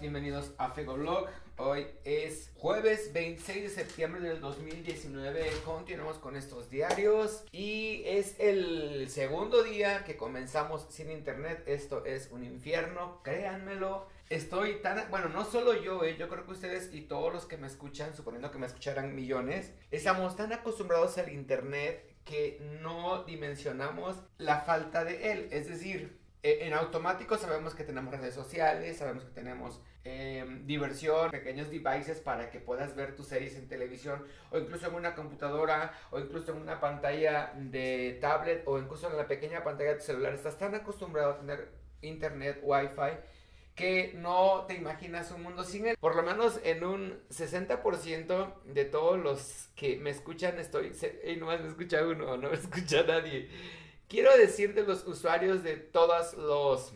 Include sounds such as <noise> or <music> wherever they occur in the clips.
bienvenidos a Fegoblog. Hoy es jueves 26 de septiembre del 2019. Continuamos con estos diarios y es el segundo día que comenzamos sin internet. Esto es un infierno, créanmelo. Estoy tan, bueno, no solo yo, eh, yo creo que ustedes y todos los que me escuchan, suponiendo que me escucharan millones, estamos tan acostumbrados al internet que no dimensionamos la falta de él. Es decir, en automático sabemos que tenemos redes sociales, sabemos que tenemos em, diversión, pequeños devices para que puedas ver tus series en televisión o incluso en una computadora o incluso en una pantalla de tablet o incluso en la pequeña pantalla de tu celular. Estás tan acostumbrado a tener internet, wifi que no te imaginas un mundo sin él. Por lo menos en un 60% de todos los que me escuchan estoy... Y no me escucha uno, no me escucha nadie Quiero decir de los usuarios de todos los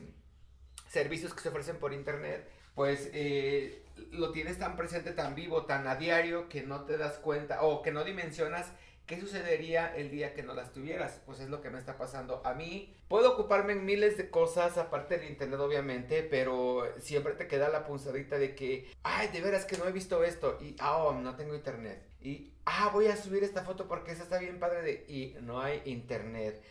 servicios que se ofrecen por internet, pues eh, lo tienes tan presente, tan vivo, tan a diario que no te das cuenta o que no dimensionas qué sucedería el día que no las tuvieras. Pues es lo que me está pasando a mí. Puedo ocuparme en miles de cosas aparte del internet obviamente, pero siempre te queda la punzadita de que, ay, de veras que no he visto esto y, ah, no tengo internet. Y, ah, voy a subir esta foto porque esa está bien padre de, y no hay internet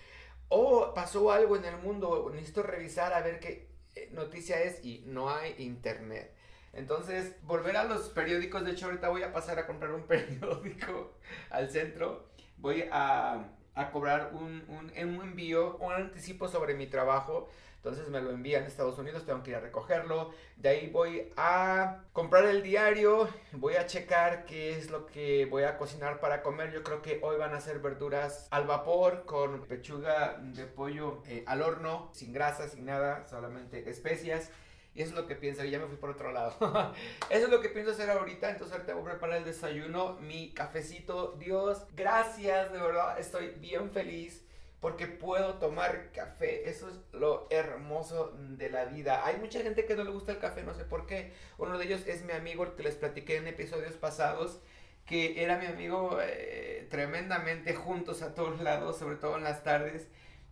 o pasó algo en el mundo, necesito revisar a ver qué eh, noticia es y no hay internet. Entonces, volver a los periódicos, de hecho ahorita voy a pasar a comprar un <laughs> periódico al centro, voy a, a cobrar un, un, un envío, un anticipo sobre mi trabajo entonces me lo envían a Estados Unidos, tengo que ir a recogerlo. De ahí voy a comprar el diario, voy a checar qué es lo que voy a cocinar para comer. Yo creo que hoy van a ser verduras al vapor con pechuga de pollo eh, al horno, sin grasa, sin nada, solamente especias. Y eso es lo que pienso, y ya me fui por otro lado. <laughs> eso es lo que pienso hacer ahorita, entonces ahorita voy a preparar el desayuno, mi cafecito. Dios, gracias, de verdad, estoy bien feliz porque puedo tomar café. Eso es lo hermoso de la vida. Hay mucha gente que no le gusta el café, no sé por qué. Uno de ellos es mi amigo, el que les platiqué en episodios pasados, que era mi amigo eh, tremendamente juntos a todos lados, sobre todo en las tardes.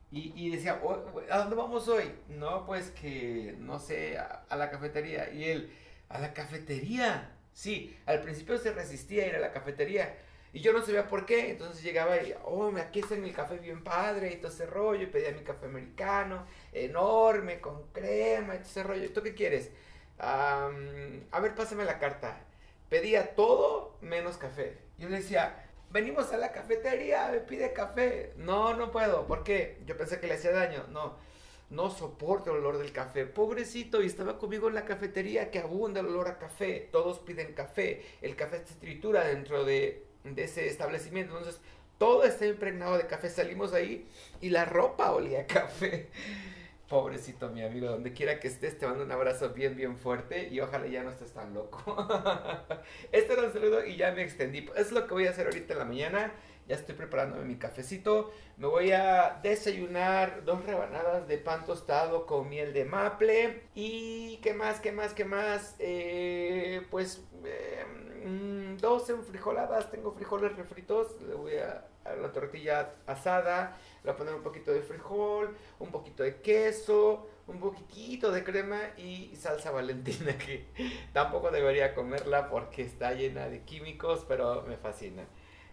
Y, decía, oh, ¿a dónde vamos hoy? No, pues que, no sé, a, la cafetería. Y él, ¿a la cafetería? Sí, al principio se resistía a ir a la cafetería y yo no sabía por qué, entonces llegaba y, oh, aquí está mi café bien padre y todo ese rollo, y pedía mi café americano, enorme, con crema y todo ese rollo. ¿Tú qué quieres? a ver, pásame la carta. Pedía todo menos café. Yo le decía, venimos a la cafetería, me pide café. No, no puedo. ¿Por qué? Yo pensé que le hacía daño. No, no soporto el olor del café. Pobrecito, y estaba conmigo en la cafetería que abunda el olor a café. Todos piden café. El café se tritura dentro de ese establecimiento. Entonces, todo está impregnado de café. Salimos ahí y la ropa olía a café. Pobrecito mi amigo, donde quiera que estés, te mando un abrazo bien, bien fuerte y ojalá ya no estés tan loco. <laughs> este era un saludo y ya me extendí. Es lo que voy a hacer ahorita en la mañana. Ya estoy preparándome mi cafecito. Me voy a desayunar dos rebanadas de pan tostado con miel de maple. Y qué más, qué más, qué más. Eh, pues eh, mm, dos enfrijoladas. Tengo frijoles refritos. Le voy a, a la tortilla asada. Le voy a poner un poquito de frijol, un poquito de queso, un poquitito de crema y salsa valentina que <laughs> tampoco debería comerla porque está llena de químicos, pero me fascina.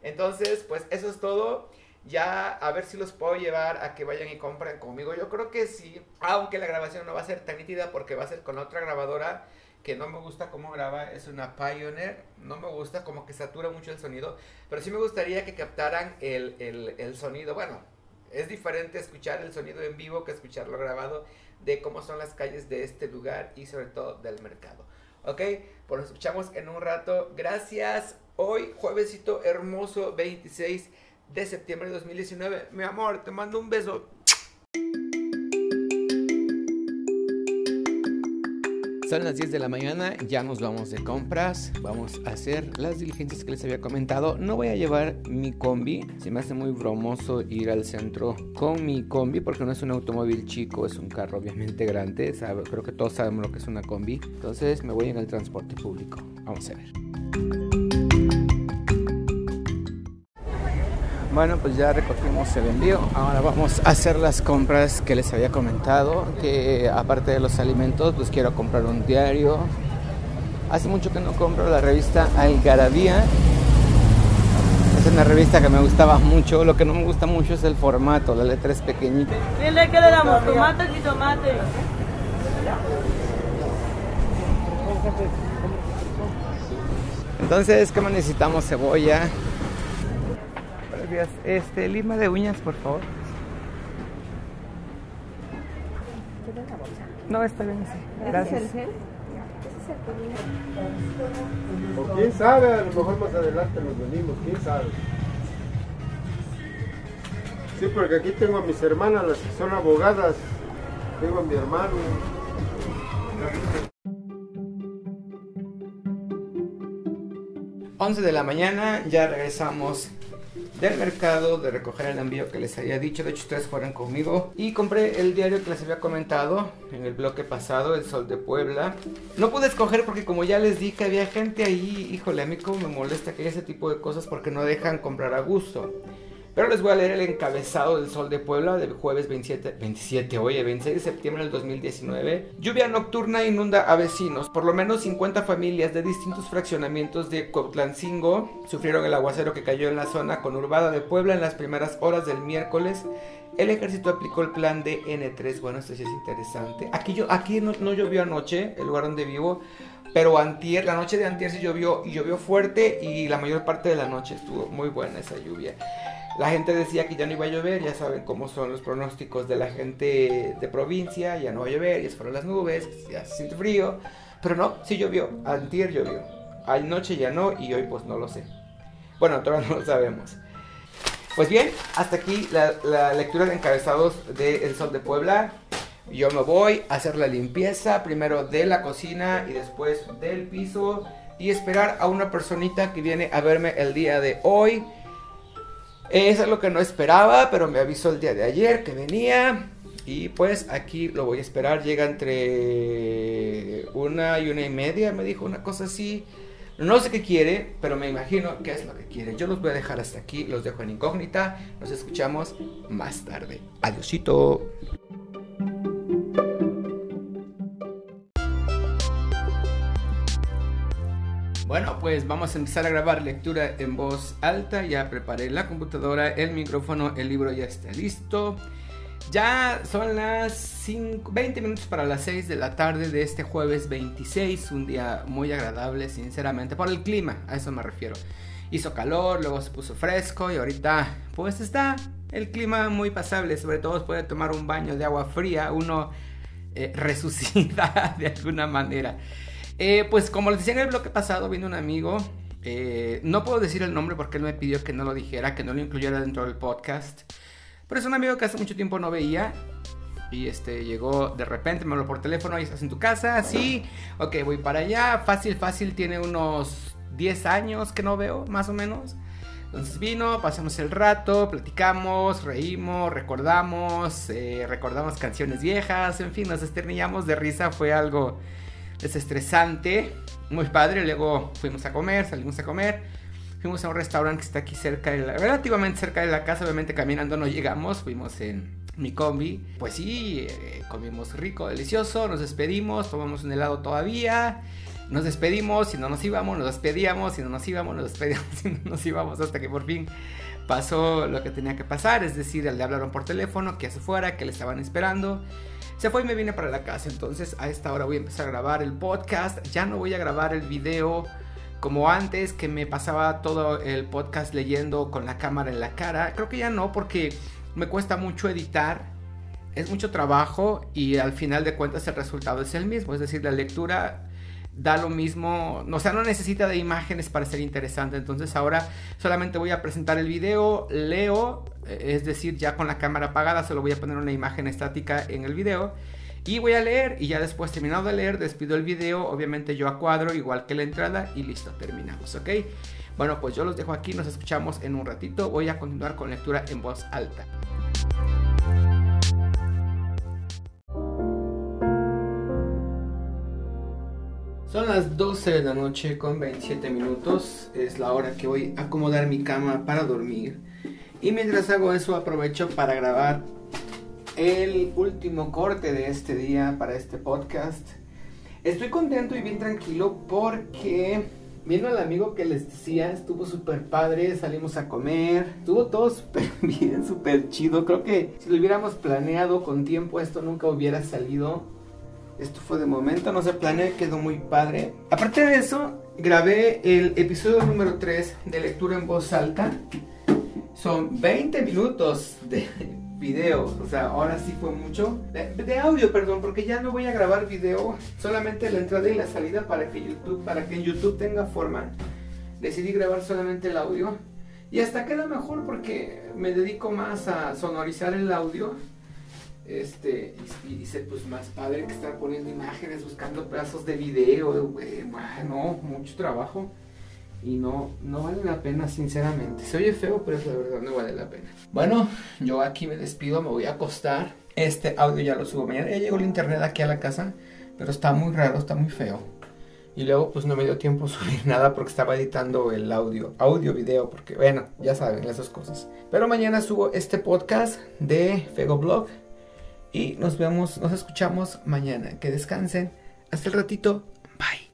Entonces, pues eso es todo. Ya a ver si los puedo llevar a que vayan y compren conmigo. Yo creo que sí, aunque la grabación no va a ser tan nítida porque va a ser con otra grabadora que no me gusta cómo graba, es una Pioneer, no me gusta, como que satura mucho el sonido, pero sí me gustaría que captaran el, el, el sonido. Bueno, es diferente escuchar el sonido en vivo que escucharlo grabado de cómo son las calles de este lugar y sobre todo del mercado. Ok, pues nos escuchamos en un rato. Gracias. Hoy, juevesito hermoso, 26 de septiembre de 2019. Mi amor, te mando un beso. Son las 10 de la mañana, ya nos vamos de compras, vamos a hacer las diligencias que les había comentado. No voy a llevar mi combi, se me hace muy bromoso ir al centro con mi combi porque no es un automóvil chico, es un carro obviamente grande, creo que todos sabemos lo que es una combi. Entonces me voy en el transporte público, vamos a ver. Bueno, pues ya recogimos el envío. Ahora vamos a hacer las compras que les había comentado. Que aparte de los alimentos, pues quiero comprar un diario, Hace mucho que no compro la revista Algarabía. Es una revista que me gustaba mucho. Lo que no me gusta mucho es el formato, la letra es pequeñita. Dile que le damos tomate y tomate. Entonces, ¿qué más necesitamos? Cebolla. Este, lima de uñas, por favor. No, está bien así. Gracias. O quién sabe, a lo mejor más adelante nos venimos, quién sabe. Sí, porque aquí tengo a mis hermanas, las que son abogadas. Tengo a mi hermano. 11 de la mañana, ya regresamos del mercado de recoger el envío que les había dicho. De hecho, ustedes fueron conmigo. Y compré el diario que les había comentado en el bloque pasado, El Sol de Puebla. No pude escoger porque como ya les dije, había gente ahí. Híjole, a mí como me molesta que haya ese tipo de cosas porque no dejan comprar a gusto. Pero les voy a leer el encabezado del Sol de Puebla del jueves 27, 27, oye, 26 de septiembre del 2019. Lluvia nocturna inunda a vecinos. Por lo menos 50 familias de distintos fraccionamientos de Cuautlancingo sufrieron el aguacero que cayó en la zona conurbada de Puebla en las primeras horas del miércoles. El ejército aplicó el plan de N3. Bueno, esto sí es interesante. Aquí, yo, aquí no, no llovió anoche, el lugar donde vivo. Pero antier, la noche de antier sí llovió y llovió fuerte y la mayor parte de la noche estuvo muy buena esa lluvia. La gente decía que ya no iba a llover, ya saben cómo son los pronósticos de la gente de provincia, ya no va a llover, ya se las nubes, ya se siente frío, pero no, sí llovió, antier llovió, anoche ya no y hoy pues no lo sé. Bueno, todavía <laughs> no lo sabemos. Pues bien, hasta aquí la, lectura de encabezados de El Sol de Puebla. Yo me voy a hacer la limpieza, primero de la cocina y después del piso y esperar a una personita que viene a verme el día de hoy. Eso es lo que no esperaba, pero me avisó el día de ayer que venía. Y pues aquí lo voy a esperar. Llega entre una y una y media, me dijo una cosa así. No sé qué quiere, pero me imagino qué es lo que quiere. Yo los voy a dejar hasta aquí, los dejo en incógnita. Nos escuchamos más tarde. Adiosito. Pues vamos a empezar a grabar lectura en voz alta. Ya preparé la computadora, el micrófono, el libro ya está listo. Ya son las 20 minutos para las 6 de la tarde de este jueves 26, un día muy agradable, sinceramente, por el clima, a eso me refiero. Hizo calor, luego se puso fresco y ahorita pues está el clima muy pasable, sobre todo puede tomar un baño de agua fría, uno eh, <laughs> resucita de alguna manera. Eh, pues como les decía en el bloque pasado, vino un amigo. Eh, no puedo decir el nombre porque él me pidió que no lo dijera, que no lo incluyera dentro del podcast. Pero es un amigo que hace mucho tiempo no veía. Y este llegó de repente, me habló por teléfono, ahí estás en tu casa, sí, ok, voy para allá, fácil, fácil, tiene unos 10 años que no veo, más o menos. Entonces vino, pasamos el rato, platicamos, reímos, recordamos, eh, recordamos canciones viejas, en fin, nos esternillamos de risa, fue algo desestresante, muy padre. Luego fuimos a comer, salimos a comer. Fuimos a un restaurante que está aquí cerca, de la, relativamente cerca de la casa. Obviamente caminando no llegamos, fuimos en mi combi. Pues sí, eh, comimos rico, delicioso. Nos despedimos, tomamos un helado todavía. Nos despedimos, si no nos íbamos, nos despedíamos, si no nos íbamos, nos despedíamos, <laughs> si no nos íbamos, hasta que por fin pasó lo que tenía que pasar, es decir, le hablaron por teléfono, que se fuera, que le estaban esperando. Se fue y me vine para la casa. Entonces a esta hora voy a empezar a grabar el podcast. Ya no voy a grabar el video como antes, que me pasaba todo el podcast leyendo con la cámara en la cara. Creo que ya no, porque me cuesta mucho editar. Es mucho trabajo y al final de cuentas el resultado es el mismo. Es decir, la lectura da lo mismo, o sea, no necesita de imágenes para ser interesante. Entonces ahora solamente voy a presentar el video, leo, eh, es decir, ya con la cámara apagada, solo voy a poner una imagen estática en el video. Y voy a leer y ya después terminado de leer, despido el video, obviamente yo a cuadro, igual que la entrada y listo, terminamos, ¿ok? Bueno, pues yo los dejo aquí, nos escuchamos en un ratito, voy a continuar con lectura en voz alta. Son las 12 de la noche con 27 minutos. Es la hora que voy a acomodar mi cama para dormir. Y mientras hago eso aprovecho para grabar el último corte de este día para este podcast. Estoy contento y bien tranquilo porque vino el amigo que les decía, estuvo súper padre, salimos a comer, estuvo todo súper <laughs> bien, súper chido. Creo que si lo hubiéramos planeado con tiempo esto nunca hubiera salido. Esto fue de momento, no se planeó, quedó muy padre. Aparte de eso, grabé el episodio número 3 de lectura en voz alta. Son 20 minutos de video, o sea, ahora sí fue mucho. De, audio, perdón, porque ya no voy a grabar video, solamente la entrada y la salida para que YouTube, para que YouTube tenga forma. Decidí grabar solamente el audio. Y hasta queda mejor porque me dedico más a sonorizar el audio. Este, y, dice pues más padre que estar poniendo imágenes, buscando pedazos de video, bueno, mucho trabajo y no, no vale la pena, sinceramente. Se oye feo, pero es la verdad, no vale la pena. Bueno, yo aquí me despido, me voy a acostar. Este audio ya lo subo mañana. Ya llegó el internet aquí a la casa, pero está muy raro, está muy feo. Y luego pues no me dio tiempo subir <laughs> nada porque estaba editando el audio, audio, video, porque bueno, ya saben, esas cosas. Pero mañana subo este podcast de Fego Blog y nos vemos, nos escuchamos mañana. Que descansen. Hasta el ratito. Bye.